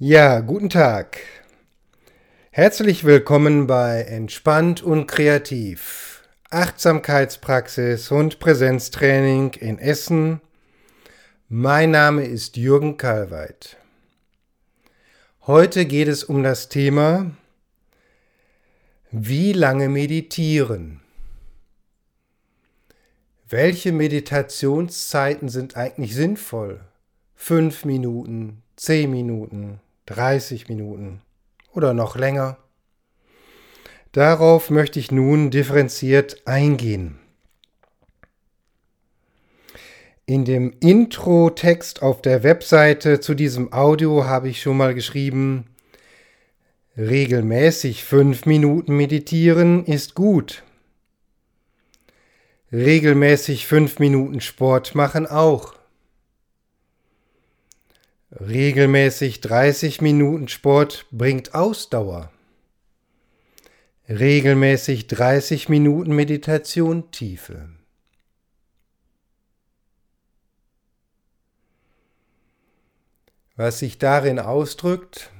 Ja, guten Tag. Herzlich willkommen bei Entspannt und Kreativ. Achtsamkeitspraxis und Präsenztraining in Essen. Mein Name ist Jürgen Kalweit. Heute geht es um das Thema Wie lange meditieren? Welche Meditationszeiten sind eigentlich sinnvoll? Fünf Minuten, zehn Minuten, 30 Minuten oder noch länger. Darauf möchte ich nun differenziert eingehen. In dem Intro-Text auf der Webseite zu diesem Audio habe ich schon mal geschrieben, regelmäßig fünf Minuten meditieren ist gut. Regelmäßig fünf Minuten Sport machen auch. Regelmäßig 30 Minuten Sport bringt Ausdauer. Regelmäßig 30 Minuten Meditation Tiefe. Was sich darin ausdrückt,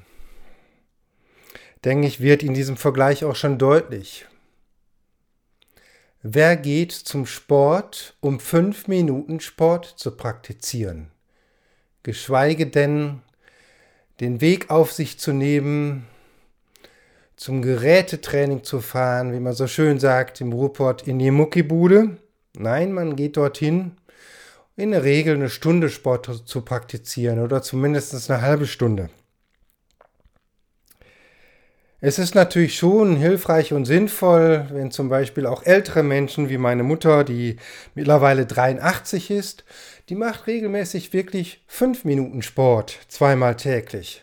denke ich, wird in diesem Vergleich auch schon deutlich. Wer geht zum Sport, um fünf Minuten Sport zu praktizieren? Geschweige denn den Weg auf sich zu nehmen, zum Gerätetraining zu fahren, wie man so schön sagt im Ruhrport, in die Muckibude. Nein, man geht dorthin, in der Regel eine Stunde Sport zu praktizieren oder zumindest eine halbe Stunde. Es ist natürlich schon hilfreich und sinnvoll, wenn zum Beispiel auch ältere Menschen wie meine Mutter, die mittlerweile 83 ist, die macht regelmäßig wirklich fünf Minuten Sport, zweimal täglich.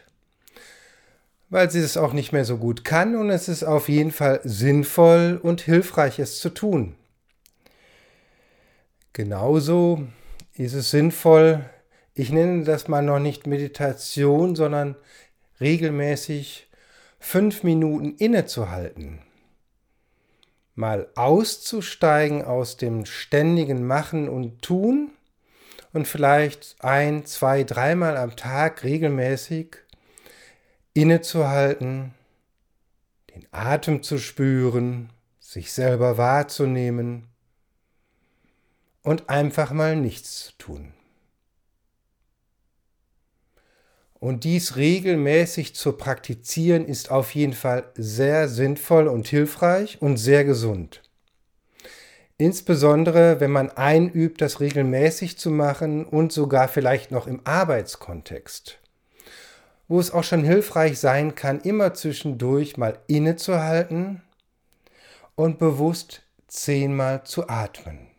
Weil sie es auch nicht mehr so gut kann und es ist auf jeden Fall sinnvoll und hilfreich, es zu tun. Genauso ist es sinnvoll, ich nenne das mal noch nicht Meditation, sondern regelmäßig fünf Minuten innezuhalten. Mal auszusteigen aus dem ständigen Machen und Tun und vielleicht ein, zwei, dreimal am Tag regelmäßig innezuhalten, den Atem zu spüren, sich selber wahrzunehmen und einfach mal nichts zu tun. Und dies regelmäßig zu praktizieren ist auf jeden Fall sehr sinnvoll und hilfreich und sehr gesund. Insbesondere, wenn man einübt, das regelmäßig zu machen und sogar vielleicht noch im Arbeitskontext, wo es auch schon hilfreich sein kann, immer zwischendurch mal innezuhalten und bewusst zehnmal zu atmen.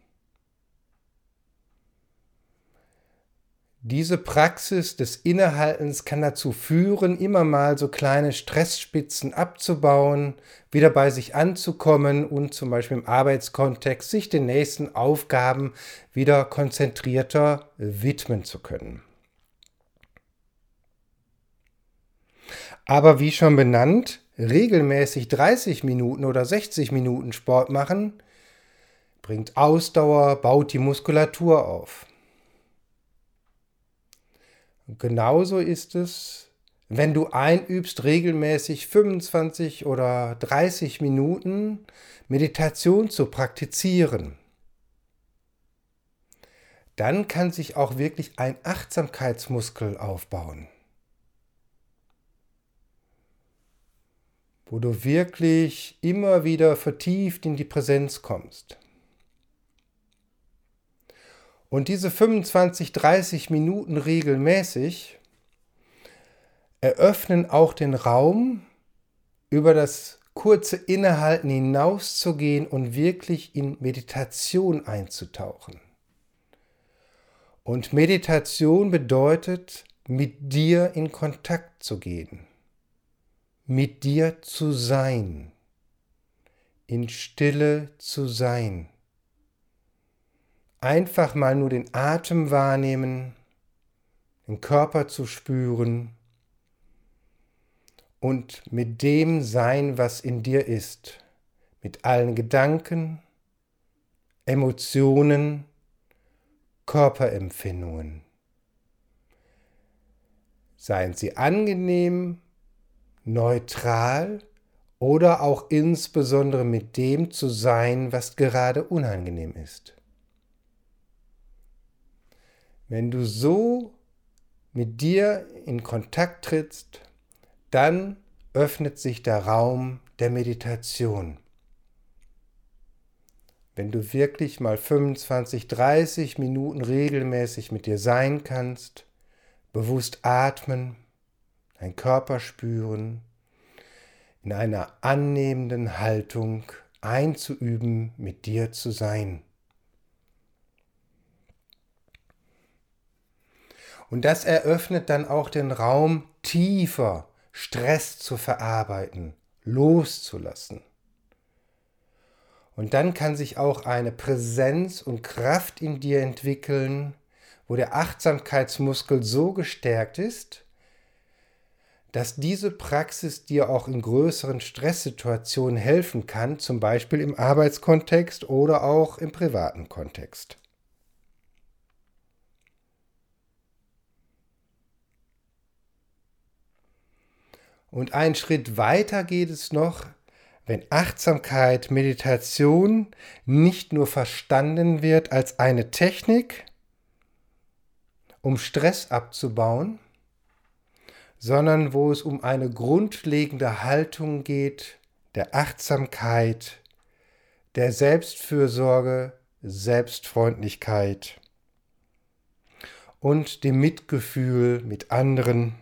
Diese Praxis des Innehaltens kann dazu führen, immer mal so kleine Stressspitzen abzubauen, wieder bei sich anzukommen und zum Beispiel im Arbeitskontext sich den nächsten Aufgaben wieder konzentrierter widmen zu können. Aber wie schon benannt, regelmäßig 30 Minuten oder 60 Minuten Sport machen bringt Ausdauer, baut die Muskulatur auf. Genauso ist es, wenn du einübst, regelmäßig 25 oder 30 Minuten Meditation zu praktizieren. Dann kann sich auch wirklich ein Achtsamkeitsmuskel aufbauen. wo du wirklich immer wieder vertieft in die Präsenz kommst. Und diese 25, 30 Minuten regelmäßig eröffnen auch den Raum, über das kurze Innehalten hinauszugehen und wirklich in Meditation einzutauchen. Und Meditation bedeutet, mit dir in Kontakt zu gehen, mit dir zu sein, in Stille zu sein einfach mal nur den Atem wahrnehmen, den Körper zu spüren und mit dem sein, was in dir ist, mit allen Gedanken, Emotionen, Körperempfindungen. Seien sie angenehm, neutral oder auch insbesondere mit dem zu sein, was gerade unangenehm ist. Wenn du so mit dir in Kontakt trittst, dann öffnet sich der Raum der Meditation. Wenn du wirklich mal 25, 30 Minuten regelmäßig mit dir sein kannst, bewusst atmen, dein Körper spüren, in einer annehmenden Haltung einzuüben, mit dir zu sein. Und das eröffnet dann auch den Raum, tiefer Stress zu verarbeiten, loszulassen. Und dann kann sich auch eine Präsenz und Kraft in dir entwickeln, wo der Achtsamkeitsmuskel so gestärkt ist, dass diese Praxis dir auch in größeren Stresssituationen helfen kann, zum Beispiel im Arbeitskontext oder auch im privaten Kontext. Und einen Schritt weiter geht es noch, wenn Achtsamkeit, Meditation nicht nur verstanden wird als eine Technik, um Stress abzubauen, sondern wo es um eine grundlegende Haltung geht der Achtsamkeit, der Selbstfürsorge, Selbstfreundlichkeit und dem Mitgefühl mit anderen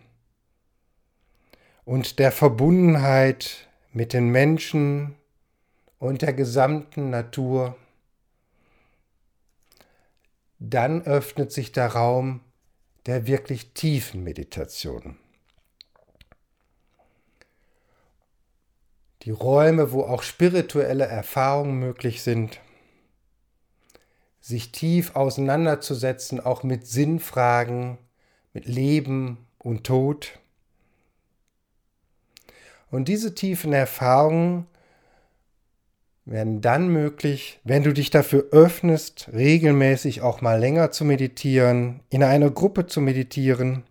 und der Verbundenheit mit den Menschen und der gesamten Natur, dann öffnet sich der Raum der wirklich tiefen Meditation. die Räume, wo auch spirituelle Erfahrungen möglich sind, sich tief auseinanderzusetzen, auch mit Sinnfragen, mit Leben und Tod. Und diese tiefen Erfahrungen werden dann möglich, wenn du dich dafür öffnest, regelmäßig auch mal länger zu meditieren, in einer Gruppe zu meditieren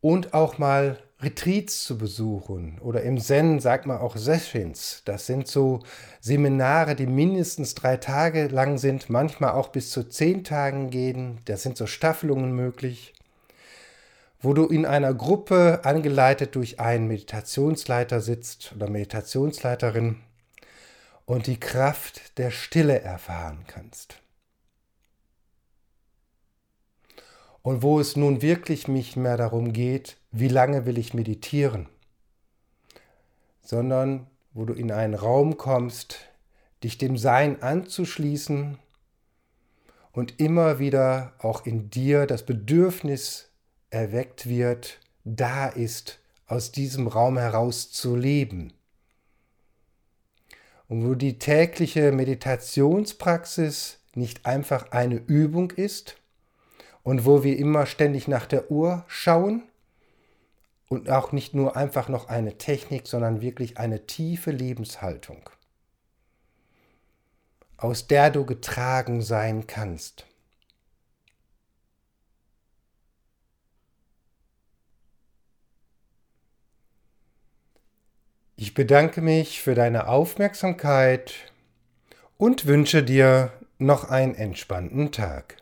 und auch mal Retreats zu besuchen oder im Zen sagt man auch Sessions. Das sind so Seminare, die mindestens drei Tage lang sind, manchmal auch bis zu zehn Tagen gehen. Da sind so Staffelungen möglich, wo du in einer Gruppe angeleitet durch einen Meditationsleiter sitzt oder Meditationsleiterin und die Kraft der Stille erfahren kannst. und wo es nun wirklich nicht mehr darum geht, wie lange will ich meditieren, sondern wo du in einen Raum kommst, dich dem Sein anzuschließen und immer wieder auch in dir das Bedürfnis erweckt wird, da ist, aus diesem Raum heraus zu leben. Und wo die tägliche Meditationspraxis nicht einfach eine Übung ist, und wo wir immer ständig nach der Uhr schauen und auch nicht nur einfach noch eine Technik, sondern wirklich eine tiefe Lebenshaltung, aus der du getragen sein kannst. Ich bedanke mich für deine Aufmerksamkeit und wünsche dir noch einen entspannten Tag.